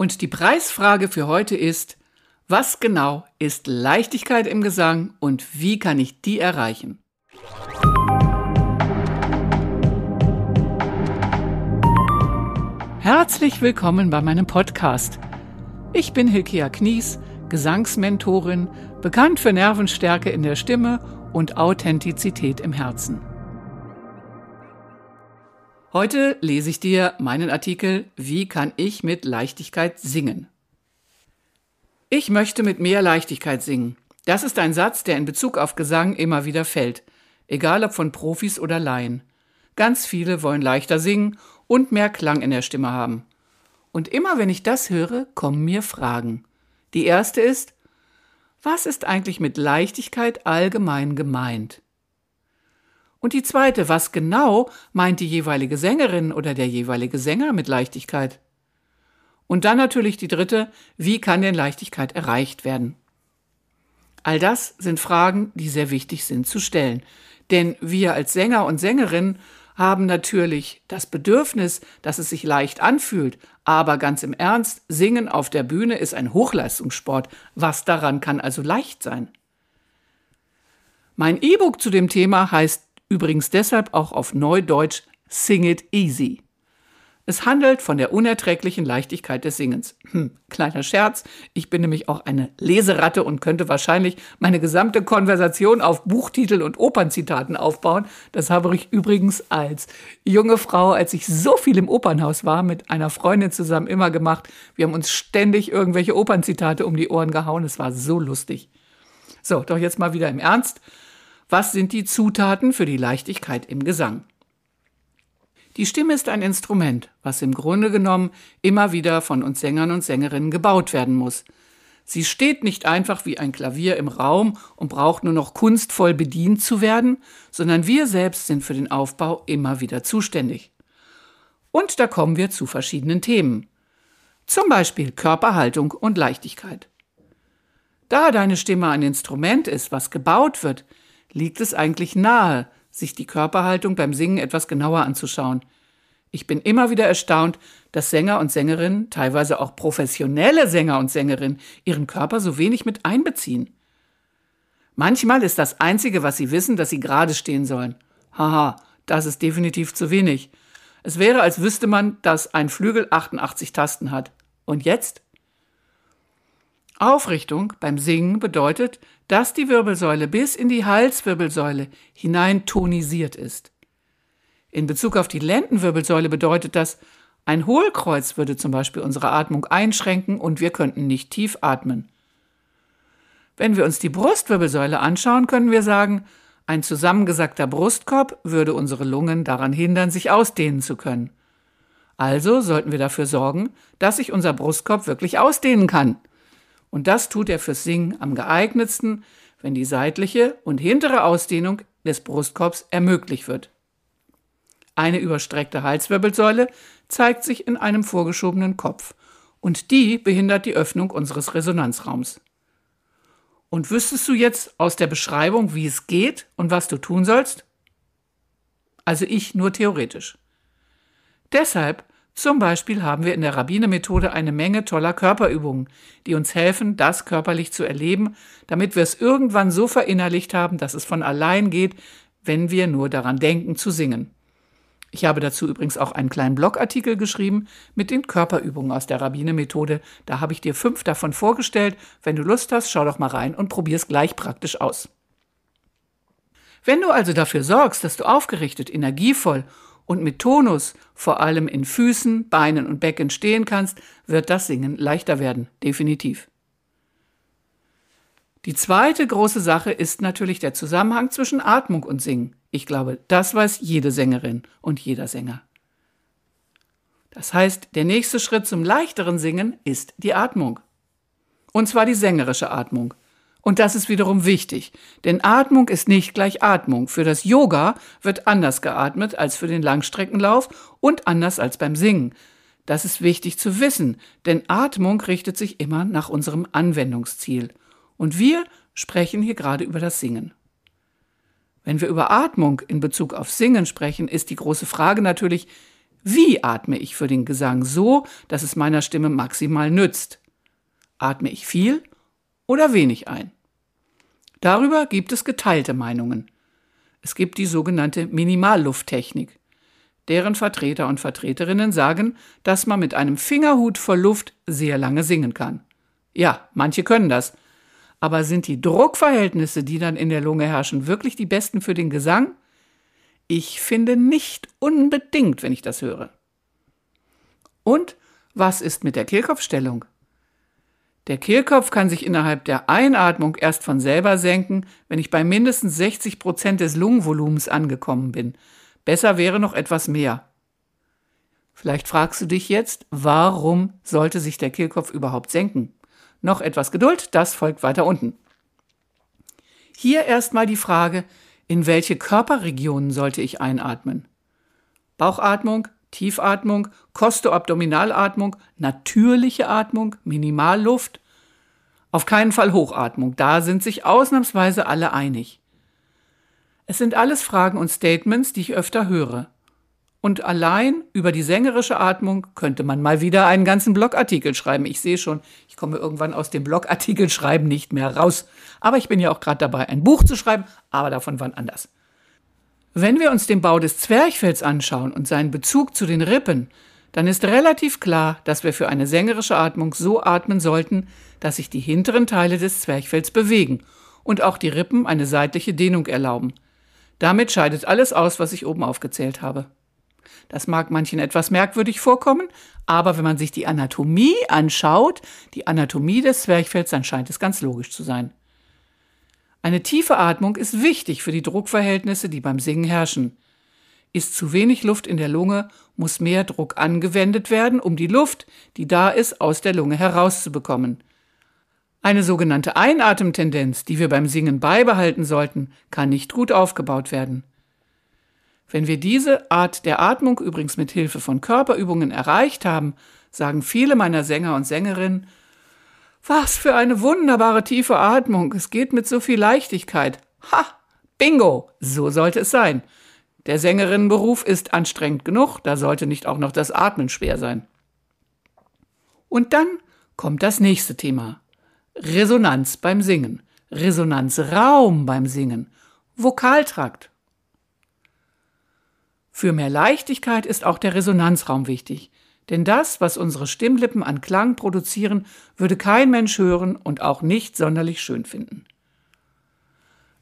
Und die Preisfrage für heute ist, was genau ist Leichtigkeit im Gesang und wie kann ich die erreichen? Herzlich willkommen bei meinem Podcast. Ich bin Hilkea Knies, Gesangsmentorin, bekannt für Nervenstärke in der Stimme und Authentizität im Herzen. Heute lese ich dir meinen Artikel Wie kann ich mit Leichtigkeit singen? Ich möchte mit mehr Leichtigkeit singen. Das ist ein Satz, der in Bezug auf Gesang immer wieder fällt, egal ob von Profis oder Laien. Ganz viele wollen leichter singen und mehr Klang in der Stimme haben. Und immer wenn ich das höre, kommen mir Fragen. Die erste ist, was ist eigentlich mit Leichtigkeit allgemein gemeint? Und die zweite, was genau meint die jeweilige Sängerin oder der jeweilige Sänger mit Leichtigkeit? Und dann natürlich die dritte, wie kann denn Leichtigkeit erreicht werden? All das sind Fragen, die sehr wichtig sind zu stellen. Denn wir als Sänger und Sängerinnen haben natürlich das Bedürfnis, dass es sich leicht anfühlt, aber ganz im Ernst, Singen auf der Bühne ist ein Hochleistungssport. Was daran kann also leicht sein? Mein E-Book zu dem Thema heißt Übrigens deshalb auch auf Neudeutsch Sing It Easy. Es handelt von der unerträglichen Leichtigkeit des Singens. Hm, kleiner Scherz, ich bin nämlich auch eine Leseratte und könnte wahrscheinlich meine gesamte Konversation auf Buchtitel und Opernzitaten aufbauen. Das habe ich übrigens als junge Frau, als ich so viel im Opernhaus war, mit einer Freundin zusammen immer gemacht. Wir haben uns ständig irgendwelche Opernzitate um die Ohren gehauen. Es war so lustig. So, doch jetzt mal wieder im Ernst. Was sind die Zutaten für die Leichtigkeit im Gesang? Die Stimme ist ein Instrument, was im Grunde genommen immer wieder von uns Sängern und Sängerinnen gebaut werden muss. Sie steht nicht einfach wie ein Klavier im Raum und braucht nur noch kunstvoll bedient zu werden, sondern wir selbst sind für den Aufbau immer wieder zuständig. Und da kommen wir zu verschiedenen Themen. Zum Beispiel Körperhaltung und Leichtigkeit. Da deine Stimme ein Instrument ist, was gebaut wird, liegt es eigentlich nahe, sich die Körperhaltung beim Singen etwas genauer anzuschauen. Ich bin immer wieder erstaunt, dass Sänger und Sängerinnen, teilweise auch professionelle Sänger und Sängerinnen, ihren Körper so wenig mit einbeziehen. Manchmal ist das Einzige, was sie wissen, dass sie gerade stehen sollen. Haha, das ist definitiv zu wenig. Es wäre, als wüsste man, dass ein Flügel 88 Tasten hat. Und jetzt? Aufrichtung beim Singen bedeutet, dass die Wirbelsäule bis in die Halswirbelsäule hinein tonisiert ist. In Bezug auf die Lendenwirbelsäule bedeutet das, ein Hohlkreuz würde zum Beispiel unsere Atmung einschränken und wir könnten nicht tief atmen. Wenn wir uns die Brustwirbelsäule anschauen, können wir sagen, ein zusammengesackter Brustkorb würde unsere Lungen daran hindern, sich ausdehnen zu können. Also sollten wir dafür sorgen, dass sich unser Brustkorb wirklich ausdehnen kann. Und das tut er fürs Singen am geeignetsten, wenn die seitliche und hintere Ausdehnung des Brustkorbs ermöglicht wird. Eine überstreckte Halswirbelsäule zeigt sich in einem vorgeschobenen Kopf und die behindert die Öffnung unseres Resonanzraums. Und wüsstest du jetzt aus der Beschreibung, wie es geht und was du tun sollst? Also ich nur theoretisch. Deshalb zum Beispiel haben wir in der Rabbiner-Methode eine Menge toller Körperübungen, die uns helfen, das körperlich zu erleben, damit wir es irgendwann so verinnerlicht haben, dass es von allein geht, wenn wir nur daran denken zu singen. Ich habe dazu übrigens auch einen kleinen Blogartikel geschrieben mit den Körperübungen aus der Rabbiner-Methode. Da habe ich dir fünf davon vorgestellt. Wenn du Lust hast, schau doch mal rein und probier es gleich praktisch aus. Wenn du also dafür sorgst, dass du aufgerichtet, energievoll und mit Tonus vor allem in Füßen, Beinen und Becken stehen kannst, wird das Singen leichter werden, definitiv. Die zweite große Sache ist natürlich der Zusammenhang zwischen Atmung und Singen. Ich glaube, das weiß jede Sängerin und jeder Sänger. Das heißt, der nächste Schritt zum leichteren Singen ist die Atmung. Und zwar die sängerische Atmung. Und das ist wiederum wichtig, denn Atmung ist nicht gleich Atmung. Für das Yoga wird anders geatmet als für den Langstreckenlauf und anders als beim Singen. Das ist wichtig zu wissen, denn Atmung richtet sich immer nach unserem Anwendungsziel. Und wir sprechen hier gerade über das Singen. Wenn wir über Atmung in Bezug auf Singen sprechen, ist die große Frage natürlich, Wie atme ich für den Gesang so, dass es meiner Stimme maximal nützt? Atme ich viel oder wenig ein? Darüber gibt es geteilte Meinungen. Es gibt die sogenannte Minimallufttechnik. Deren Vertreter und Vertreterinnen sagen, dass man mit einem Fingerhut voll Luft sehr lange singen kann. Ja, manche können das. Aber sind die Druckverhältnisse, die dann in der Lunge herrschen, wirklich die besten für den Gesang? Ich finde nicht unbedingt, wenn ich das höre. Und was ist mit der Kehlkopfstellung? Der Kehlkopf kann sich innerhalb der Einatmung erst von selber senken, wenn ich bei mindestens 60 Prozent des Lungenvolumens angekommen bin. Besser wäre noch etwas mehr. Vielleicht fragst du dich jetzt, warum sollte sich der Kehlkopf überhaupt senken? Noch etwas Geduld, das folgt weiter unten. Hier erstmal die Frage, in welche Körperregionen sollte ich einatmen? Bauchatmung, Tiefatmung, Kostoabdominalatmung, natürliche Atmung, Minimalluft. Auf keinen Fall Hochatmung, da sind sich ausnahmsweise alle einig. Es sind alles Fragen und Statements, die ich öfter höre. Und allein über die sängerische Atmung könnte man mal wieder einen ganzen Blogartikel schreiben. Ich sehe schon, ich komme irgendwann aus dem Blogartikel schreiben nicht mehr raus. Aber ich bin ja auch gerade dabei, ein Buch zu schreiben, aber davon wann anders. Wenn wir uns den Bau des Zwerchfells anschauen und seinen Bezug zu den Rippen, dann ist relativ klar, dass wir für eine sängerische Atmung so atmen sollten, dass sich die hinteren Teile des Zwerchfells bewegen und auch die Rippen eine seitliche Dehnung erlauben. Damit scheidet alles aus, was ich oben aufgezählt habe. Das mag manchen etwas merkwürdig vorkommen, aber wenn man sich die Anatomie anschaut, die Anatomie des Zwerchfells, dann scheint es ganz logisch zu sein. Eine tiefe Atmung ist wichtig für die Druckverhältnisse, die beim Singen herrschen. Ist zu wenig Luft in der Lunge, muss mehr Druck angewendet werden, um die Luft, die da ist, aus der Lunge herauszubekommen. Eine sogenannte Einatemtendenz, die wir beim Singen beibehalten sollten, kann nicht gut aufgebaut werden. Wenn wir diese Art der Atmung übrigens mit Hilfe von Körperübungen erreicht haben, sagen viele meiner Sänger und Sängerinnen, was für eine wunderbare tiefe Atmung, es geht mit so viel Leichtigkeit. Ha, bingo, so sollte es sein. Der Sängerinnenberuf ist anstrengend genug, da sollte nicht auch noch das Atmen schwer sein. Und dann kommt das nächste Thema. Resonanz beim Singen, Resonanzraum beim Singen, Vokaltrakt. Für mehr Leichtigkeit ist auch der Resonanzraum wichtig. Denn das, was unsere Stimmlippen an Klang produzieren, würde kein Mensch hören und auch nicht sonderlich schön finden.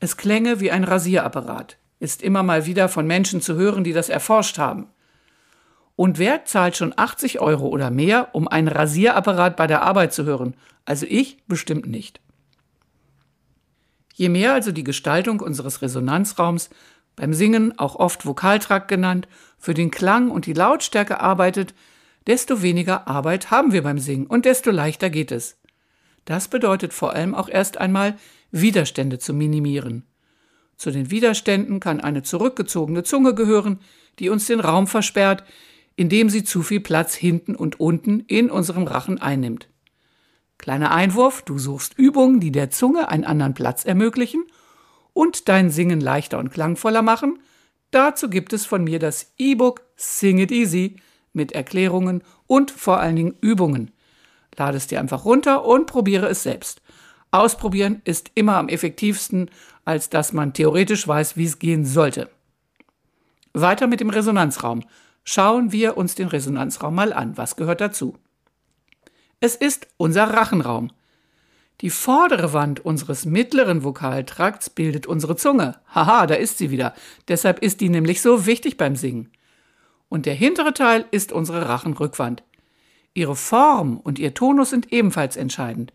Es klänge wie ein Rasierapparat, ist immer mal wieder von Menschen zu hören, die das erforscht haben. Und wer zahlt schon 80 Euro oder mehr, um einen Rasierapparat bei der Arbeit zu hören? Also ich bestimmt nicht. Je mehr also die Gestaltung unseres Resonanzraums beim Singen auch oft Vokaltrakt genannt, für den Klang und die Lautstärke arbeitet, desto weniger Arbeit haben wir beim Singen und desto leichter geht es. Das bedeutet vor allem auch erst einmal, Widerstände zu minimieren. Zu den Widerständen kann eine zurückgezogene Zunge gehören, die uns den Raum versperrt, indem sie zu viel Platz hinten und unten in unserem Rachen einnimmt. Kleiner Einwurf, du suchst Übungen, die der Zunge einen anderen Platz ermöglichen und dein Singen leichter und klangvoller machen. Dazu gibt es von mir das E-Book Sing It Easy mit Erklärungen und vor allen Dingen Übungen. Lade es dir einfach runter und probiere es selbst. Ausprobieren ist immer am effektivsten, als dass man theoretisch weiß, wie es gehen sollte. Weiter mit dem Resonanzraum. Schauen wir uns den Resonanzraum mal an. Was gehört dazu? Es ist unser Rachenraum. Die vordere Wand unseres mittleren Vokaltrakts bildet unsere Zunge. Haha, da ist sie wieder. Deshalb ist die nämlich so wichtig beim Singen und der hintere Teil ist unsere Rachenrückwand. Ihre Form und ihr Tonus sind ebenfalls entscheidend.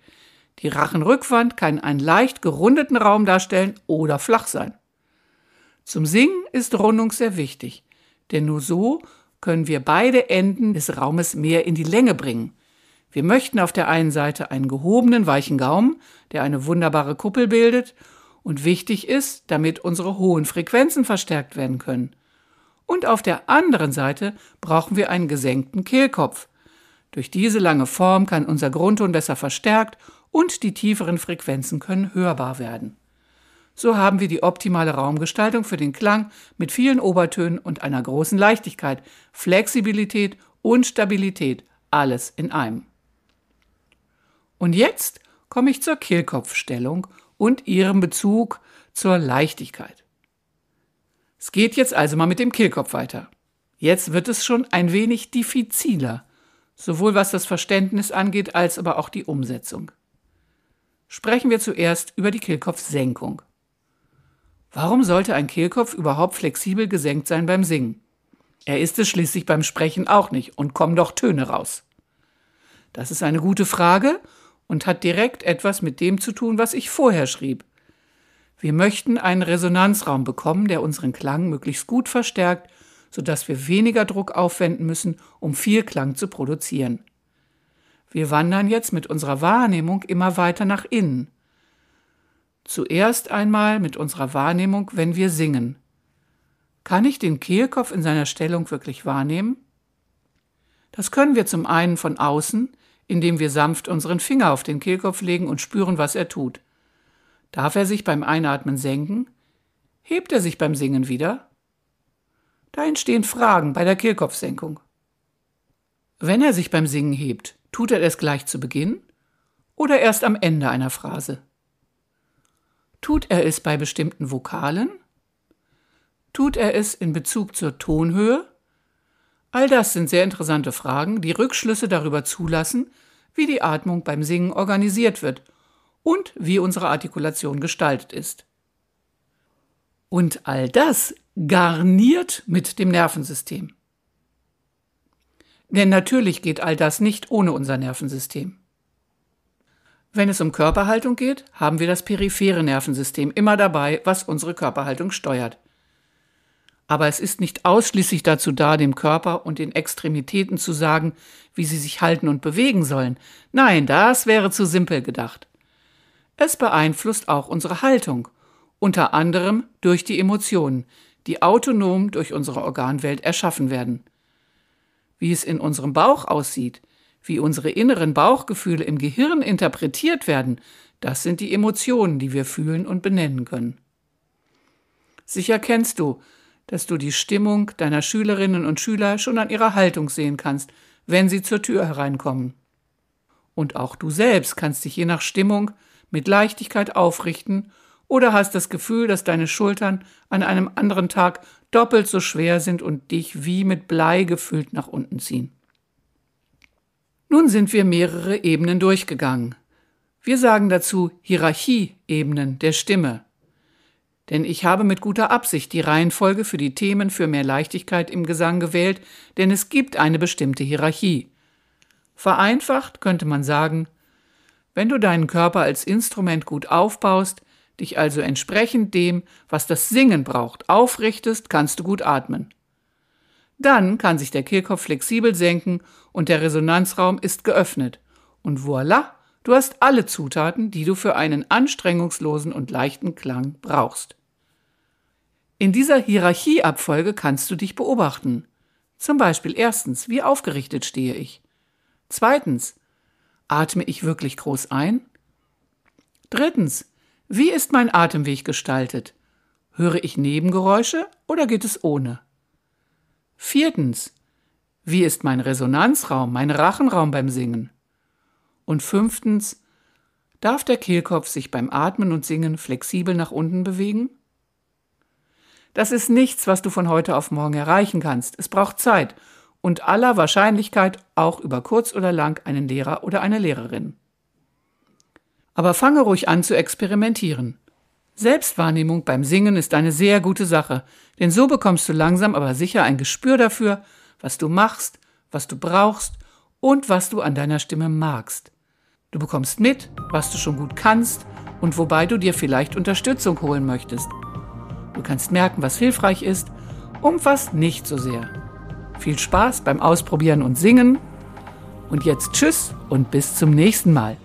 Die Rachenrückwand kann einen leicht gerundeten Raum darstellen oder flach sein. Zum Singen ist Rundung sehr wichtig, denn nur so können wir beide Enden des Raumes mehr in die Länge bringen. Wir möchten auf der einen Seite einen gehobenen, weichen Gaumen, der eine wunderbare Kuppel bildet und wichtig ist, damit unsere hohen Frequenzen verstärkt werden können. Und auf der anderen Seite brauchen wir einen gesenkten Kehlkopf. Durch diese lange Form kann unser Grundton besser verstärkt und die tieferen Frequenzen können hörbar werden. so haben wir die optimale Raumgestaltung für den Klang mit vielen Obertönen und einer großen Leichtigkeit, Flexibilität und Stabilität, alles in einem. Und jetzt komme ich zur Kehlkopfstellung und ihrem Bezug zur Leichtigkeit. Es geht jetzt also mal mit dem Kehlkopf weiter. Jetzt wird es schon ein wenig diffiziler, sowohl was das Verständnis angeht, als aber auch die Umsetzung. Sprechen wir zuerst über die Kehlkopfsenkung. Warum sollte ein Kehlkopf überhaupt flexibel gesenkt sein beim Singen? Er ist es schließlich beim Sprechen auch nicht und kommen doch Töne raus. Das ist eine gute Frage und hat direkt etwas mit dem zu tun, was ich vorher schrieb. Wir möchten einen Resonanzraum bekommen, der unseren Klang möglichst gut verstärkt, sodass wir weniger Druck aufwenden müssen, um viel Klang zu produzieren. Wir wandern jetzt mit unserer Wahrnehmung immer weiter nach innen. Zuerst einmal mit unserer Wahrnehmung, wenn wir singen. Kann ich den Kehlkopf in seiner Stellung wirklich wahrnehmen? Das können wir zum einen von außen, indem wir sanft unseren Finger auf den Kehlkopf legen und spüren, was er tut. Darf er sich beim Einatmen senken? Hebt er sich beim Singen wieder? Da entstehen Fragen bei der Kehlkopfsenkung. Wenn er sich beim Singen hebt, tut er es gleich zu Beginn oder erst am Ende einer Phrase? Tut er es bei bestimmten Vokalen? Tut er es in Bezug zur Tonhöhe? All das sind sehr interessante Fragen, die Rückschlüsse darüber zulassen, wie die Atmung beim Singen organisiert wird und wie unsere Artikulation gestaltet ist. Und all das garniert mit dem Nervensystem. Denn natürlich geht all das nicht ohne unser Nervensystem. Wenn es um Körperhaltung geht, haben wir das periphere Nervensystem immer dabei, was unsere Körperhaltung steuert. Aber es ist nicht ausschließlich dazu da, dem Körper und den Extremitäten zu sagen, wie sie sich halten und bewegen sollen. Nein, das wäre zu simpel gedacht. Es beeinflusst auch unsere Haltung, unter anderem durch die Emotionen, die autonom durch unsere Organwelt erschaffen werden. Wie es in unserem Bauch aussieht, wie unsere inneren Bauchgefühle im Gehirn interpretiert werden, das sind die Emotionen, die wir fühlen und benennen können. Sicher kennst du, dass du die Stimmung deiner Schülerinnen und Schüler schon an ihrer Haltung sehen kannst, wenn sie zur Tür hereinkommen. Und auch du selbst kannst dich je nach Stimmung mit Leichtigkeit aufrichten oder hast das Gefühl, dass deine Schultern an einem anderen Tag doppelt so schwer sind und dich wie mit Blei gefüllt nach unten ziehen. Nun sind wir mehrere Ebenen durchgegangen. Wir sagen dazu Hierarchieebenen der Stimme. Denn ich habe mit guter Absicht die Reihenfolge für die Themen für mehr Leichtigkeit im Gesang gewählt, denn es gibt eine bestimmte Hierarchie. Vereinfacht könnte man sagen, wenn du deinen Körper als Instrument gut aufbaust, dich also entsprechend dem, was das Singen braucht, aufrichtest, kannst du gut atmen. Dann kann sich der Kehlkopf flexibel senken und der Resonanzraum ist geöffnet. Und voilà, du hast alle Zutaten, die du für einen anstrengungslosen und leichten Klang brauchst. In dieser Hierarchieabfolge kannst du dich beobachten. Zum Beispiel erstens, wie aufgerichtet stehe ich? Zweitens, atme ich wirklich groß ein? Drittens, wie ist mein Atemweg gestaltet? Höre ich Nebengeräusche oder geht es ohne? Viertens, wie ist mein Resonanzraum, mein Rachenraum beim Singen? Und fünftens, darf der Kehlkopf sich beim Atmen und Singen flexibel nach unten bewegen? Das ist nichts, was du von heute auf morgen erreichen kannst. Es braucht Zeit und aller Wahrscheinlichkeit auch über kurz oder lang einen Lehrer oder eine Lehrerin. Aber fange ruhig an zu experimentieren. Selbstwahrnehmung beim Singen ist eine sehr gute Sache, denn so bekommst du langsam aber sicher ein Gespür dafür, was du machst, was du brauchst und was du an deiner Stimme magst. Du bekommst mit, was du schon gut kannst und wobei du dir vielleicht Unterstützung holen möchtest. Du kannst merken, was hilfreich ist und was nicht so sehr. Viel Spaß beim Ausprobieren und Singen. Und jetzt Tschüss und bis zum nächsten Mal.